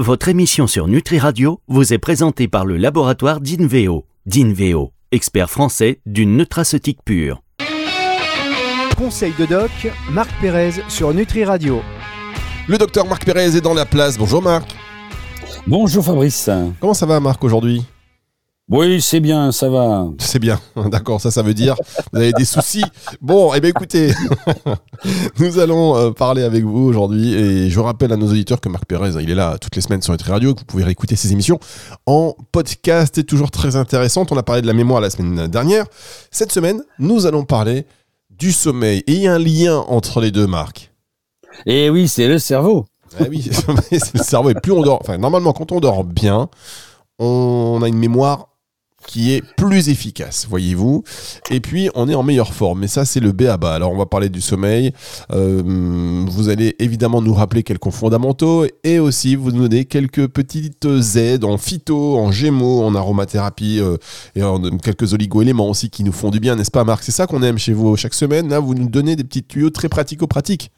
votre émission sur Nutri Radio vous est présentée par le laboratoire d'Inveo. D'Inveo, expert français d'une nutraceutique pure. Conseil de doc, Marc Pérez sur Nutri Radio. Le docteur Marc Pérez est dans la place. Bonjour Marc. Bonjour Fabrice. Comment ça va Marc aujourd'hui? Oui, c'est bien, ça va. C'est bien, d'accord, ça, ça veut dire vous avez des soucis. Bon, eh bien écoutez, nous allons euh, parler avec vous aujourd'hui et je rappelle à nos auditeurs que Marc Pérez, il est là toutes les semaines sur Nutri Radio, que vous pouvez réécouter ses émissions en podcast, c'est toujours très intéressante. On a parlé de la mémoire la semaine dernière. Cette semaine, nous allons parler du sommeil et il y a un lien entre les deux, Marc. Eh oui, c'est le cerveau. Eh oui, c'est le cerveau. Et plus on dort, enfin, normalement, quand on dort bien, on a une mémoire qui est plus efficace, voyez-vous. Et puis, on est en meilleure forme. Mais ça, c'est le B à bas. Alors, on va parler du sommeil. Euh, vous allez évidemment nous rappeler quelques fondamentaux et aussi vous donner quelques petites aides en phyto, en gémeaux, en aromathérapie euh, et en quelques oligo-éléments aussi qui nous font du bien, n'est-ce pas, Marc? C'est ça qu'on aime chez vous chaque semaine. Là, vous nous donnez des petits tuyaux très pratico-pratiques.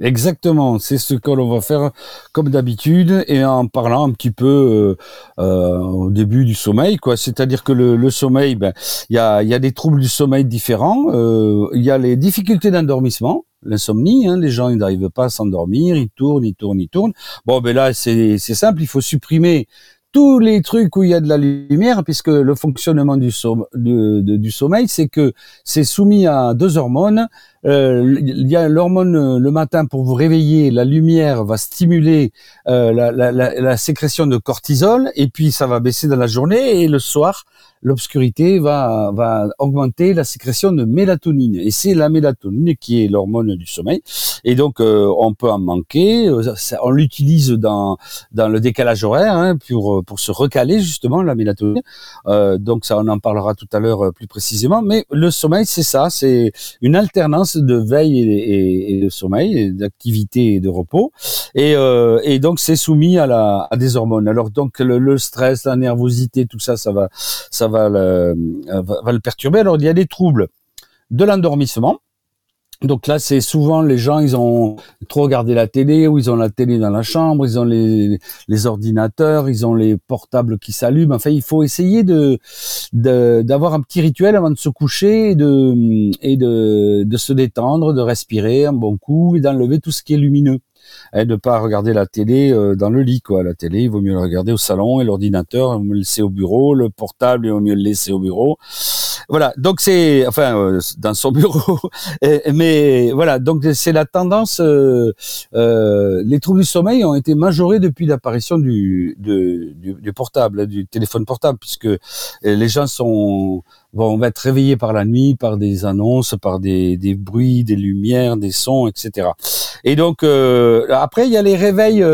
Exactement, c'est ce que l'on va faire comme d'habitude et en parlant un petit peu euh, euh, au début du sommeil, quoi. C'est-à-dire que le, sommeil, ben, il y a, y a des troubles du sommeil différents. Euh, il y a les difficultés d'endormissement, l'insomnie. Hein, les gens ils n'arrivent pas à s'endormir, ils tournent, ils tournent, ils tournent. Bon, ben là c'est simple, il faut supprimer tous les trucs où il y a de la lumière, puisque le fonctionnement du, du sommeil, c'est que c'est soumis à deux hormones. Euh, il y a l'hormone euh, le matin pour vous réveiller, la lumière va stimuler euh, la, la, la, sécrétion de cortisol, et puis ça va baisser dans la journée, et le soir, l'obscurité va, va augmenter la sécrétion de mélatonine. Et c'est la mélatonine qui est l'hormone du sommeil. Et donc, euh, on peut en manquer. Euh, on l'utilise dans, dans le décalage horaire hein, pour, pour se recaler justement la mélatonine. Euh, donc, ça, on en parlera tout à l'heure plus précisément. Mais le sommeil, c'est ça. C'est une alternance de veille et, de sommeil, d'activité et de repos. Et, euh, donc, c'est soumis à, des hormones. Alors, donc, le, stress, la nervosité, tout ça, ça va, ça le, va le perturber. Alors, il y a des troubles de l'endormissement. Donc là, c'est souvent les gens, ils ont trop regardé la télé, ou ils ont la télé dans la chambre, ils ont les, les ordinateurs, ils ont les portables qui s'allument. Enfin, il faut essayer de d'avoir un petit rituel avant de se coucher et de et de, de se détendre, de respirer un bon coup et d'enlever tout ce qui est lumineux et de pas regarder la télé euh, dans le lit quoi. La télé, il vaut mieux le regarder au salon et l'ordinateur, il vaut mieux le laisser au bureau, le portable, il vaut mieux le laisser au bureau. Voilà, donc c'est enfin euh, dans son bureau, mais voilà, donc c'est la tendance. Euh, les troubles du sommeil ont été majorés depuis l'apparition du, du, portable, du téléphone portable, puisque les gens sont vont être réveillés par la nuit, par des annonces, par des, des bruits, des lumières, des sons, etc. Et donc euh, après il y a les réveils.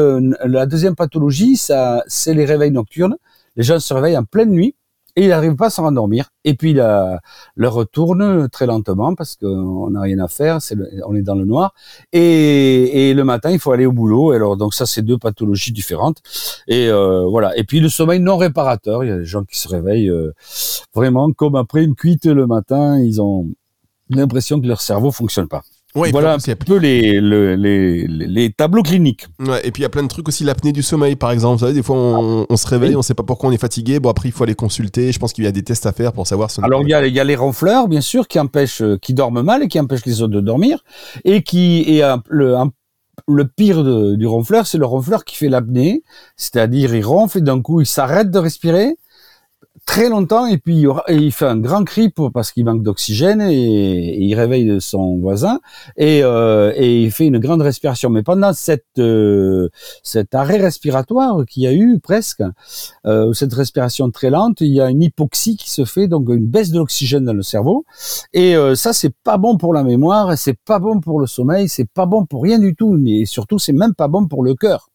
la deuxième pathologie, ça c'est les réveils nocturnes. Les gens se réveillent en pleine nuit et il n'arrive pas à s'en rendormir. Et puis la, le retourne très lentement parce qu'on n'a rien à faire, on est dans le noir. Et, et, le matin, il faut aller au boulot. alors donc ça, c'est deux pathologies différentes. Et euh, voilà. Et puis le sommeil non réparateur. Il y a des gens qui se réveillent euh, vraiment comme après une cuite le matin. Ils ont l'impression que leur cerveau fonctionne pas voilà un peu les, les, les, tableaux cliniques. Ouais, et puis il y a plein de trucs aussi, l'apnée du sommeil par exemple. Vous savez, des fois on, on se réveille, on ne sait pas pourquoi on est fatigué. Bon, après il faut aller consulter. Je pense qu'il y a des tests à faire pour savoir si Alors il y, a, il y a les ronfleurs, bien sûr, qui empêchent, euh, qui dorment mal et qui empêchent les autres de dormir. Et qui et le, le pire du ronfleur, c'est le ronfleur qui fait l'apnée. C'est-à-dire il ronfle et d'un coup il s'arrête de respirer très longtemps et puis il fait un grand cri pour, parce qu'il manque d'oxygène et, il réveille son voisin et, euh, et, il fait une grande respiration. Mais pendant cette euh, cet arrêt respiratoire qu'il y a eu presque, euh, cette respiration très lente, il y a une hypoxie qui se fait, donc une baisse de l'oxygène dans le cerveau. Et euh, ça, c'est pas bon pour la mémoire, c'est pas bon pour le sommeil, c'est pas bon pour rien du tout, mais surtout, c'est même pas bon pour le cœur.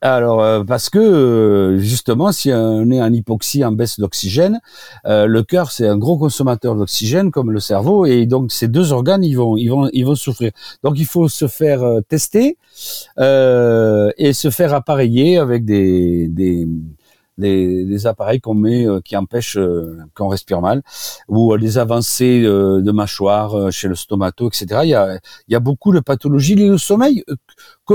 Alors euh, parce que euh, justement, si on est en hypoxie, en baisse d'oxygène, euh, le cœur c'est un gros consommateur d'oxygène comme le cerveau et donc ces deux organes ils vont ils vont ils vont souffrir. Donc il faut se faire tester et se faire appareiller avec des des des, appareils qu'on met euh, qui empêchent euh, qu'on respire mal, ou euh, les avancées de mâchoire chez le stomato, etc. Il y a, il y a beaucoup de pathologies liées au sommeil que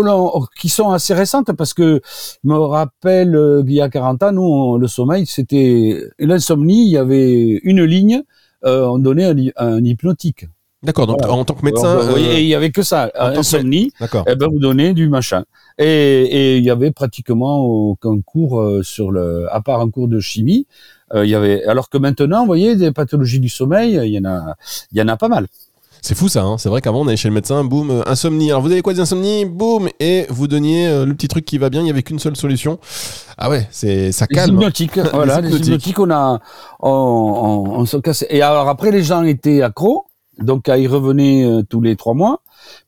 qui sont assez récentes parce que me rappelle qu'il y a 40 ans, nous, le sommeil, c'était l'insomnie, il y avait une ligne, on donnait un hypnotique. D'accord, donc en tant que médecin. Euh, il y avait que ça, insomnie. D'accord. Et eh ben vous donnez du machin. Et, il y avait pratiquement aucun cours euh, sur le, à part un cours de chimie. Euh, il y avait, alors que maintenant, vous voyez, des pathologies du sommeil, il y en a, il y en a pas mal. C'est fou ça, hein c'est vrai qu'avant on allait chez le médecin, boum, insomnie. Alors vous avez quoi des insomnies? Boum, et vous donniez le petit truc qui va bien, il n'y avait qu'une seule solution. Ah ouais, c'est ça calme. Les hypnotiques, voilà, les hypnotiques, on a, on, on, on se casse. Et alors après les gens étaient accros, donc il revenait euh, tous les trois mois.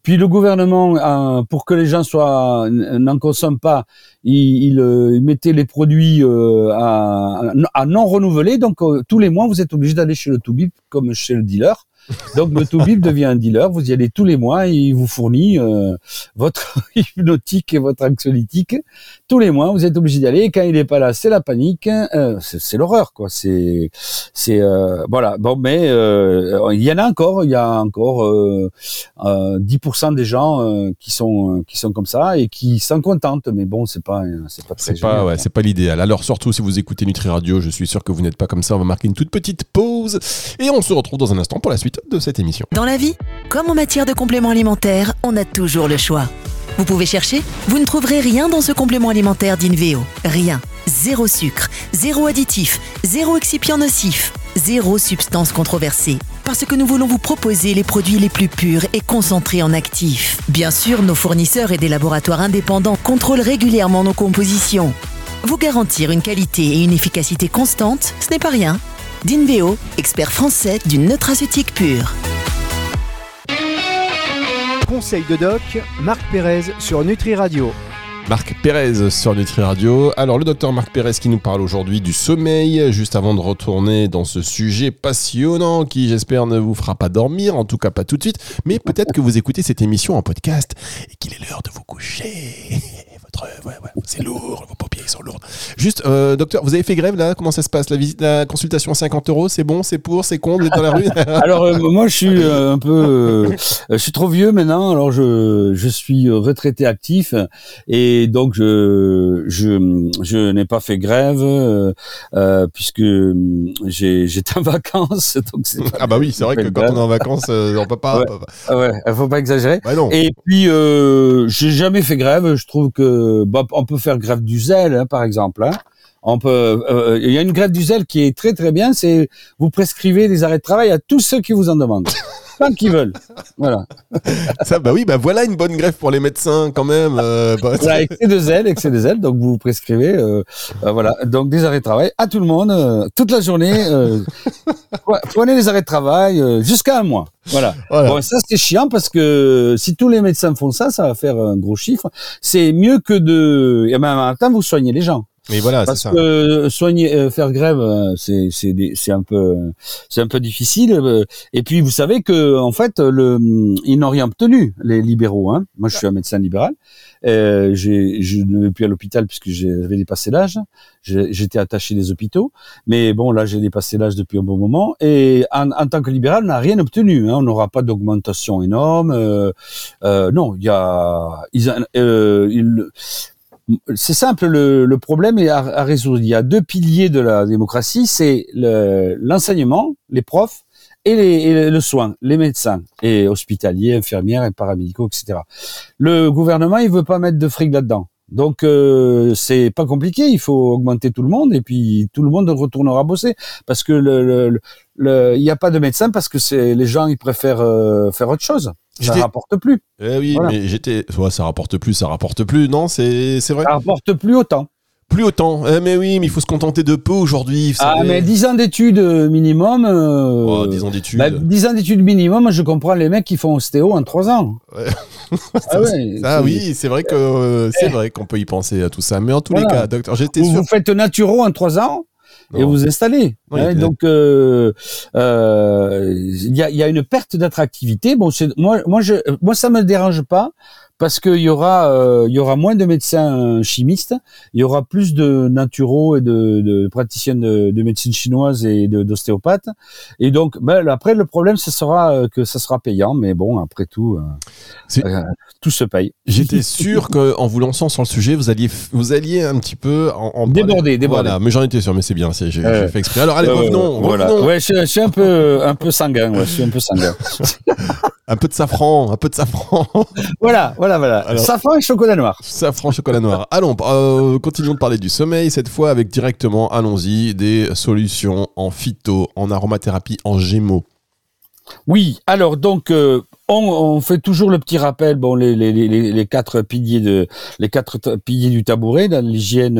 Puis le gouvernement, euh, pour que les gens soient n'en consomment pas, il, euh, mettait les produits à, à, non renouveler. Donc tous les mois, vous êtes obligé d'aller chez le Toubib comme chez le dealer. Donc le Toubib devient un dealer, vous y allez tous les mois et il vous fournit euh, votre hypnotique et votre anxiolytique. Tous les mois, vous êtes obligé d'y aller. Et quand il n'est pas là, c'est la panique, euh, c'est l'horreur quoi. C'est c'est euh, voilà. Bon, mais il y en a encore, il y a encore 10% des gens qui sont qui sont comme ça et qui s'en contentent. Mais bon, c'est pas c'est pas très. C'est pas ouais, c'est pas l'idéal. Alors surtout si vous écoutez Nutri Radio, je suis sûr que vous n'êtes pas comme ça. On va marquer une toute petite pause et on se retrouve dans un instant pour la suite de cette émission. Dans la vie, comme en matière de compléments alimentaires, on a toujours le choix. Vous pouvez chercher, vous ne trouverez rien dans ce complément alimentaire d'Inveo. Rien. Zéro sucre, zéro additif, zéro excipient nocif, zéro substance controversée. Parce que nous voulons vous proposer les produits les plus purs et concentrés en actifs. Bien sûr, nos fournisseurs et des laboratoires indépendants contrôlent régulièrement nos compositions. Vous garantir une qualité et une efficacité constante, ce n'est pas rien. Dinveo, expert français d'une nutraceutique pure. Conseil de doc, Marc Pérez sur Nutri Radio. Marc Pérez sur Nutri Radio. Alors le docteur Marc Pérez qui nous parle aujourd'hui du sommeil, juste avant de retourner dans ce sujet passionnant qui j'espère ne vous fera pas dormir, en tout cas pas tout de suite, mais peut-être que vous écoutez cette émission en podcast et qu'il est l'heure de vous coucher. C'est lourd, vos paupières sont lourdes. Juste, euh, docteur, vous avez fait grève là? Comment ça se passe? La visite, la consultation à 50 euros, c'est bon, c'est pour, c'est con, vous êtes dans la rue? Alors euh, moi, je suis euh, un peu, je suis trop vieux maintenant. Alors je, je suis retraité actif et donc je, je, je n'ai pas fait grève puisque j'étais en vacances. Donc ah bah oui, c'est vrai que quand on est en vacances, on peut pas. Ouais, il faut pas exagérer. Bah et puis j'ai jamais fait grève. Je trouve que bah, on peut faire grève du zèle, hein, par exemple. Hein. Euh, il y a une grève du zèle qui est très très bien. C'est vous prescrivez des arrêts de travail à tous ceux qui vous en demandent. Tant qu'ils veulent. Voilà. Ça, bah oui, bah voilà une bonne grève pour les médecins quand même. Euh, bah, excès de zèle, excès de zèle. Donc vous prescrivez, euh, euh, voilà. Donc des arrêts de travail à tout le monde, euh, toute la journée. prenez les arrêts de travail jusqu'à un mois. Voilà. Bon, ça c'est chiant parce que si tous les médecins font ça, ça va faire un gros chiffre. C'est mieux que de. Et même en même temps, vous soignez les gens. Mais voilà, parce que soigner, euh, faire grève, euh, c'est c'est c'est un peu c'est un peu difficile. Euh, et puis vous savez que en fait, le ils n'ont rien obtenu les libéraux. Hein. Moi, je suis un médecin libéral. Euh, j'ai je ne vais plus à l'hôpital puisque j'avais dépassé l'âge. J'étais attaché des hôpitaux, mais bon là j'ai dépassé l'âge depuis un bon moment. Et en, en tant que libéral, on n'a rien obtenu. Hein. On n'aura pas d'augmentation énorme. Euh, non, il y a ils, ils c'est simple, le, problème est à, résoudre. Il y a deux piliers de la démocratie, c'est l'enseignement, les profs, et, les, le soin, les médecins, et hospitaliers, infirmières et paramédicaux, etc. Le gouvernement, il veut pas mettre de fric là-dedans. Donc euh, c'est pas compliqué, il faut augmenter tout le monde et puis tout le monde retournera bosser parce que le il n'y a pas de médecin parce que c'est les gens ils préfèrent euh, faire autre chose. Ça rapporte plus. Eh oui, mais j'étais ouais, ça rapporte plus, ça rapporte plus. Non, c'est c'est vrai. Ça rapporte plus autant. Plus autant. Eh, mais oui, mais il faut se contenter de peu aujourd'hui. Ah, mais 10 ans d'études euh, minimum. Euh, oh, 10 ans d'études. Bah, 10 ans d'études minimum, je comprends les mecs qui font ostéo en 3 ans. Ouais. ah, ouais, ah oui, c'est vrai que euh, c'est vrai qu'on peut y penser à tout ça. Mais en tous les cas, docteur, j'étais sûr. Vous faites naturo en 3 ans et vous installez. Hein, donc euh, euh, il y, a, y, a, une perte d'attractivité. Bon, moi, moi, je, moi, ça me dérange pas parce qu'il y aura euh, il y aura moins de médecins chimistes, il y aura plus de naturaux et de, de praticiens de, de, médecine chinoise et d'ostéopathes. Et donc, ben, après le problème, ce sera euh, que ça sera payant, mais bon, après tout, euh, tout se paye. J'étais sûr qu'en vous lançant sur le sujet, vous alliez vous alliez un petit peu en, en déborder, déborder. Voilà, mais j'en étais sûr, mais c'est bien, j'ai fait exprès. Alors allez, revenons. Voilà. Ouais, je, je, suis un peu un peu sanguin, ouais, je suis un peu sanguin. un peu de safran, un peu de safran. voilà, voilà, voilà. safran et chocolat noir. Safran, chocolat noir. Allons, euh, continuons de parler du sommeil, cette fois avec directement, allons-y, des solutions en phyto, en aromathérapie, en gémeaux. Oui, alors donc euh, on, fait toujours le petit rappel, bon les, les, les, les, quatre piliers de les quatre piliers du tabouret, l'hygiène,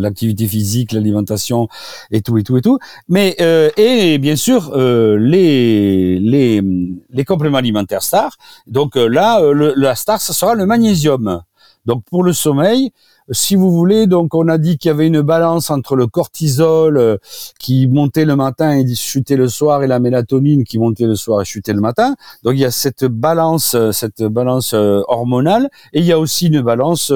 l'activité physique, l'alimentation et tout et tout et tout. Mais euh, et bien sûr euh, les les les compléments alimentaires star. Donc là le, la star ce sera le magnésium. Donc pour le sommeil, si vous voulez, donc on a dit qu'il y avait une balance entre le cortisol euh, qui montait le matin et chutait le soir et la mélatonine qui montait le soir et chutait le matin. Donc il y a cette balance, euh, cette balance euh, hormonale et il y a aussi une balance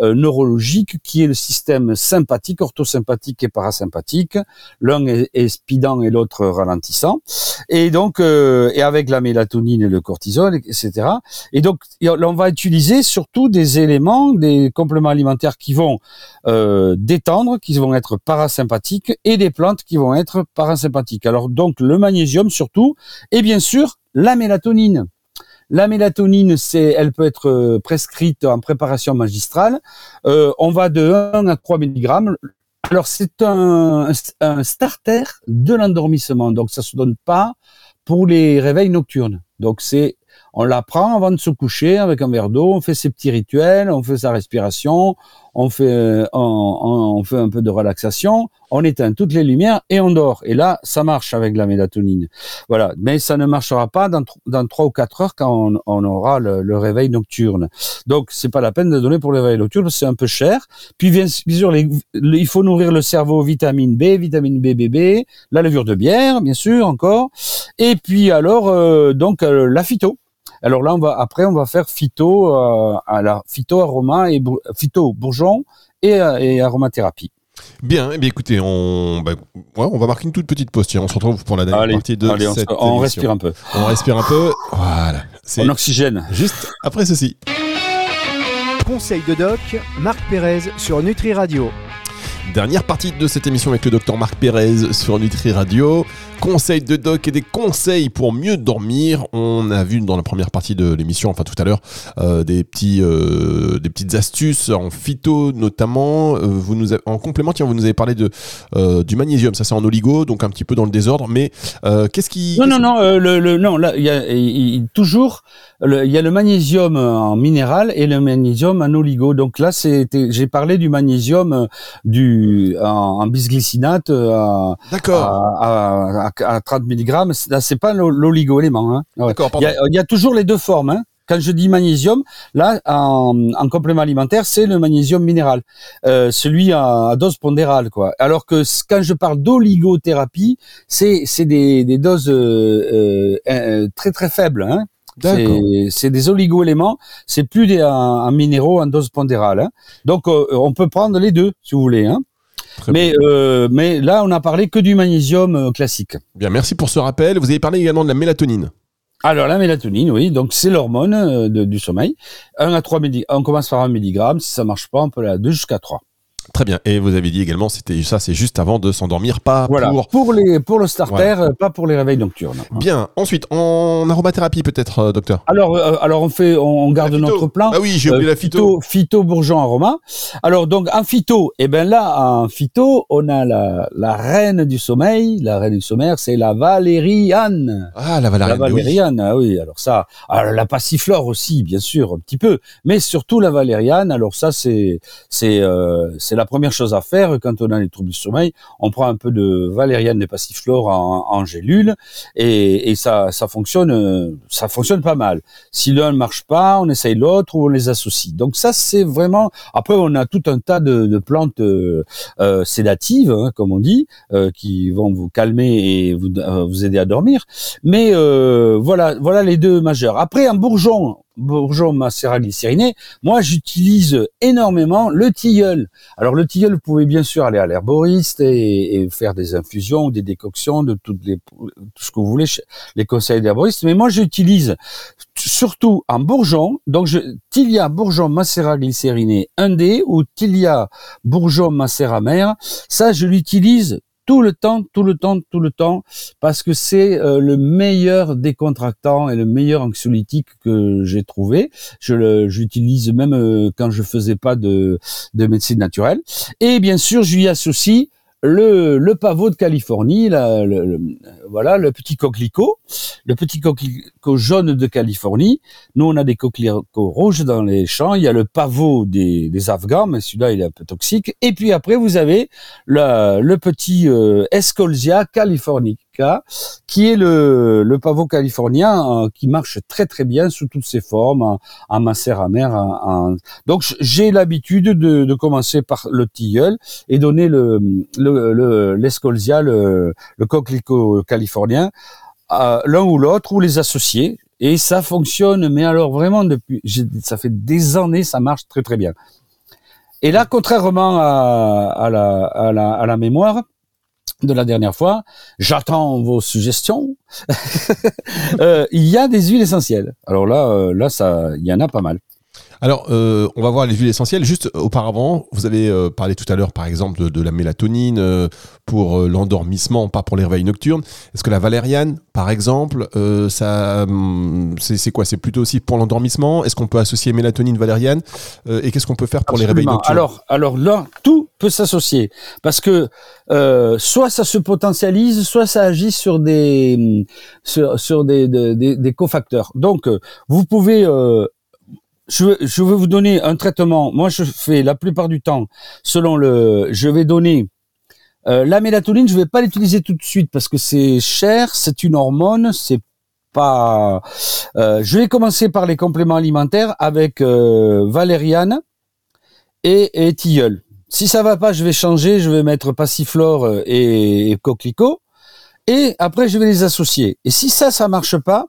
neurologique qui est le système sympathique, orthosympathique et parasympathique. L'un est, speedant et l'autre ralentissant. Et donc et avec la mélatonine et le cortisol, etc. Et donc on va utiliser surtout des éléments, des compléments alimentaires qui vont euh, détendre, qui vont être parasympathiques, et des plantes qui vont être parasympathiques. Alors donc le magnésium surtout, et bien sûr la mélatonine. La mélatonine, c'est, elle peut être euh, prescrite en préparation magistrale. Euh, on va de 1 à 3 mg. Alors c'est un, un starter de l'endormissement, donc ça se donne pas pour les réveils nocturnes. Donc c'est on la prend avant de se coucher avec un verre d'eau, on fait ses petits rituels, on fait sa respiration, on fait, euh, un peu de relaxation, on éteint toutes les lumières et on dort. Et là, ça marche avec la mélatonine. Voilà. Mais ça ne marchera pas dans, 3 ou 4 heures quand on, aura le, réveil nocturne. Donc, c'est pas la peine de donner pour le réveil nocturne c'est un peu cher. Puis, bien, sûr, il faut nourrir le cerveau vitamine B, vitamine BBB, la levure de bière, bien sûr, encore. Et puis, alors, euh, donc, euh, la phyto. Alors là, on va après, on va faire phyto, euh, à la phyto aroma et phyto bourgeon et, euh, et aromathérapie. Bien, eh bien écoutez, on, bah, ouais, on va marquer une toute petite pause. On se retrouve pour la dernière partie de allez, cette on, on respire un peu. On respire un peu. Voilà. On oxygène. Juste après ceci. Conseil de doc, Marc Pérez sur Nutri Radio. Dernière partie de cette émission avec le docteur Marc Pérez sur Nutri Radio. Conseils de doc et des conseils pour mieux dormir. On a vu dans la première partie de l'émission, enfin tout à l'heure, euh, des, petits, euh, des petites astuces en phyto notamment. Euh, vous nous en complément, tiens, vous nous avez parlé de, du magnésium. Ça c'est en oligo, donc un petit peu dans le désordre. Mais qu'est-ce qui... Non, non, non, le, non, là, il y a toujours, il y a le magnésium en minéral et le magnésium en oligo. Donc là, j'ai parlé du magnésium du, en, bisglycinate à, à, à, 30 mg. Là, c'est pas l'oligo-élément. Hein. D'accord. Il y, a toujours les deux formes. Hein. Quand je dis magnésium, là, en, complément alimentaire, c'est le magnésium minéral, euh, celui à, dose pondérale, quoi. Alors que quand je parle d'oligothérapie, c'est des, des doses euh, euh, très très faibles. Hein. C'est des oligo-éléments, c'est plus des en, minéraux en dose pondérale. Hein. Donc on peut prendre les deux si vous voulez. Hein. Mais, euh, mais là, on a parlé que du magnésium euh, classique. Bien, merci pour ce rappel. Vous avez parlé également de la mélatonine. Alors la mélatonine, oui, donc c'est l'hormone euh, du sommeil. 1 à 3 mg, on commence par 1 mg, si ça marche pas, on peut aller à 2 jusqu'à 3. Très bien. Et vous avez dit également, c'était ça, c'est juste avant de s'endormir, pas voilà. pour pour les pour le starter, euh, pas pour les réveils nocturnes. Bien. Ensuite, en aromathérapie peut-être, euh, docteur. Alors euh, alors on fait, on, garde notre plan. Ah oui, j'ai oublié la phyto. Phyto, bourgeon aroma. Alors donc en phyto, et eh ben là en phyto, on a la la reine du sommeil. La reine du sommeil, c'est la valériane. Ah la valériane. La valériane. Ah oui. Alors ça, alors la passiflore aussi, bien sûr, un petit peu, mais surtout la valériane. Alors ça, c'est c'est c'est c'est la première chose à faire quand on a les troubles du sommeil. On prend un peu de valériane de passiflore en, en gélule et, ça, ça fonctionne, ça fonctionne pas mal. Si l'un ne marche pas, on essaye l'autre ou on les associe. Donc ça, c'est vraiment. Après, on a tout un tas de, plantes euh, euh sédatives, hein, comme on dit, euh, qui vont vous calmer et vous, vous aider à dormir. Mais voilà, voilà les deux majeurs. Après, un bourgeon, bourgeon macérat glycériné, moi j'utilise énormément le tilleul. Alors le tilleul, vous pouvez bien sûr aller à l'herboriste et, faire des infusions ou des décoctions de toutes les, tout ce que vous voulez, les conseils d'herboriste. Mais moi j'utilise surtout en bourgeon, donc je, Tilia bourgeon macérat glycériné 1D ou Tilia bourgeon macérat mère, ça je l'utilise tout le temps, tout le temps, tout le temps, parce que c'est euh, le meilleur décontractant et le meilleur anxiolytique que j'ai trouvé. Je j'utilise même euh, quand je faisais pas de, de médecine naturelle. Et bien sûr, je lui associe le, le pavot de Californie, le, voilà, le petit coquelicot, le petit coquelicot jaune de Californie. Nous, on a des coquelicots rouges dans les champs. Il y a le pavot des, Afghans, mais celui-là, il est un peu toxique. Et puis après, vous avez le, le petit euh, Escolzia californique qui est le, pavot californien euh, qui marche très très bien sous toutes ses formes, en, en macère Donc j'ai l'habitude de, commencer par le tilleul et donner le l'escolzia, le, le, le coquelicot californien, l'un ou l'autre ou les associer. Et ça fonctionne, mais alors vraiment depuis, ça fait des années, ça marche très très bien. Et là, contrairement à la mémoire, de la dernière fois. J'attends vos suggestions. euh, il y a des huiles essentielles. Alors là, euh, là, ça, il y en a pas mal. Alors, euh, on va voir les huiles essentielles. Juste auparavant, vous avez euh, parlé tout à l'heure, par exemple, de, la mélatonine euh, pour l'endormissement, pas pour les réveils nocturnes. Est-ce que la valériane, par exemple, ça, hum, c'est quoi? C'est plutôt aussi pour l'endormissement? Est-ce qu'on peut associer mélatonine, valériane? Et qu'est-ce qu'on peut faire pour les réveils nocturnes? Alors, alors là, tout peut s'associer parce que soit ça se potentialise, soit ça agit sur des hum, sur, des, des, cofacteurs. Donc, vous pouvez je, je vais vous donner un traitement. Moi, je fais la plupart du temps selon le. Je vais donner euh, la mélatonine. Je vais pas l'utiliser tout de suite parce que c'est cher. C'est une hormone. C'est pas. Euh, je vais commencer par les compléments alimentaires avec euh, valériane et, et tilleul. Si ça va pas, je vais changer. Je vais mettre passiflore et, et coquelicot. Et après, je vais les associer. Et si ça, ça marche pas,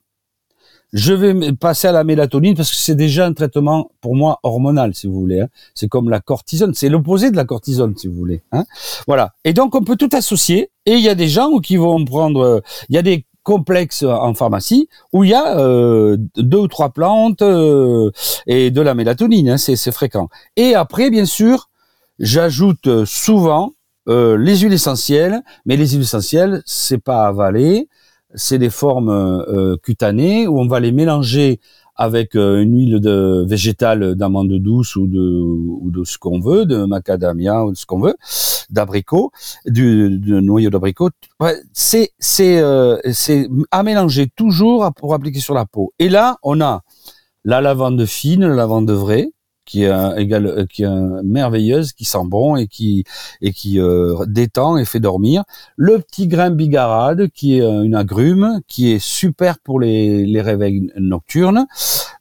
je vais passer à la mélatonine parce que c'est déjà un traitement pour moi hormonal, si vous voulez. Hein. C'est comme la cortisone, c'est l'opposé de la cortisone, si vous voulez. Hein. Voilà. Et donc on peut tout associer. Et il y a des gens qui vont prendre, euh, il y a des complexes en pharmacie où il y a euh, deux ou trois plantes euh, et de la mélatonine, hein, c'est fréquent. Et après, bien sûr, j'ajoute souvent les huiles essentielles, mais les huiles essentielles, c'est pas avalé c'est des formes euh, cutanées où on va les mélanger avec euh, une huile de végétale d'amande douce ou de ou de ce qu'on veut, de macadamia ou de ce qu'on veut, d'abricot, du, noyau d'abricot. c'est c'est euh, c'est à mélanger toujours pour appliquer sur la peau. Et là, on a la lavande fine, la lavande vraie, qui est euh, merveilleuse, qui sent bon et qui euh, détend et fait dormir. Le petit grain bigarade qui est euh, une agrume, qui est super pour les, les réveils nocturnes.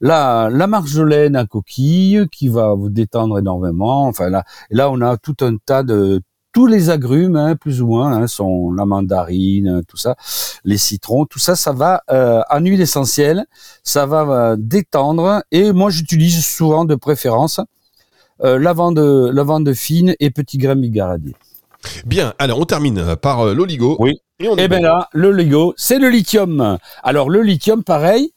La la marjolaine à coquille qui va vous détendre énormément. Enfin là là on a tout un tas de tous les agrumes, hein, plus ou moins, hein, sont la mandarine, tout ça, les citrons, tout ça, ça va euh, en huile essentielle, ça va euh, détendre. Et moi, j'utilise souvent de préférence euh, lavande, lavande fine et petit grain bigaradier. Bien, alors on termine par euh, l'oligo. Oui. Et, on bien là, l'oligo, c'est le lithium. Alors le lithium, pareil,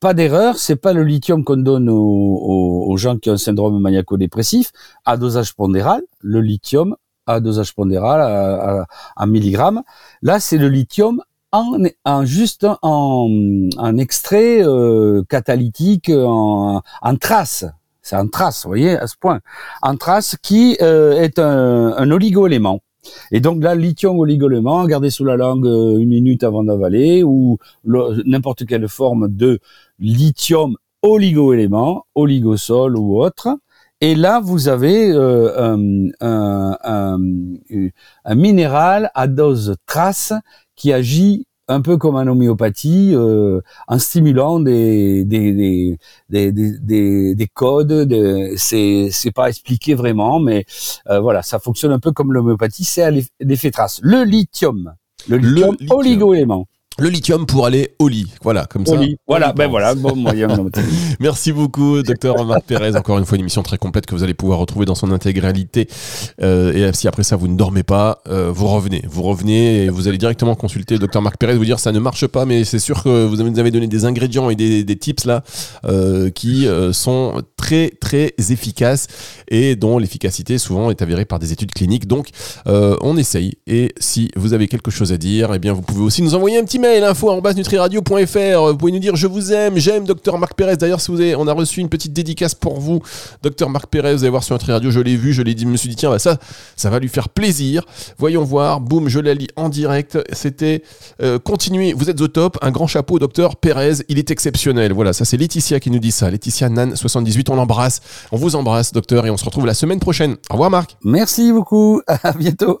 pas d'erreur, c'est pas le lithium qu'on donne aux, aux, gens qui ont un syndrome maniaco-dépressif à dosage pondéral. Le lithium, à dosage pondéral, à, à, milligrammes. Là, c'est le lithium en, juste en, en extrait euh, catalytique, en, trace. C'est en trace, vous voyez, à ce point. En trace qui euh, est un, un oligo-élément. Et donc là, lithium oligo-élément, gardé sous la langue euh, une minute avant d'avaler, ou n'importe quelle forme de lithium oligo-élément, oligosol ou autre. Et là, vous avez euh, un, un, un, minéral à dose trace qui agit un peu comme en homéopathie, euh, en stimulant des des des des, des, codes. c'est c'est pas expliqué vraiment, mais euh, voilà, ça fonctionne un peu comme l'homéopathie. C'est l'effet trace. Le lithium, le lithium, oligo-élément. Le lithium pour aller au lit. Voilà, comme ça. Voilà, ben voilà, bon moyen. Merci beaucoup, docteur Marc Pérez. Encore une fois, une émission très complète que vous allez pouvoir retrouver dans son intégralité. Euh, et si après ça, vous ne dormez pas, euh, vous revenez. Vous revenez et vous allez directement consulter le docteur Marc Pérez, vous dire ça ne marche pas, mais c'est sûr que vous nous avez donné des ingrédients et des, des tips là euh, qui euh, sont très, très efficaces et dont l'efficacité souvent est avérée par des études cliniques. Donc, euh, on essaye. Et si vous avez quelque chose à dire, eh bien, vous pouvez aussi nous envoyer un petit mail info en nutriradio.fr. Vous pouvez nous dire je vous aime, j'aime Docteur Marc Pérez. D'ailleurs, si vous avez, on a reçu une petite dédicace pour vous, Docteur Marc Pérez. Vous allez voir sur Nutri Radio, je l'ai vu, je l'ai dit, je me suis dit tiens, bah, ça, ça va lui faire plaisir. Voyons voir. Boum, je la lis en direct. C'était euh, continuez, vous êtes au top. Un grand chapeau, Docteur Pérez. Il est exceptionnel. Voilà, ça c'est Laetitia qui nous dit ça. Laetitia Nan 78. On l'embrasse. On vous embrasse, docteur, et on se retrouve la semaine prochaine. Au revoir, Marc. Merci beaucoup. À bientôt.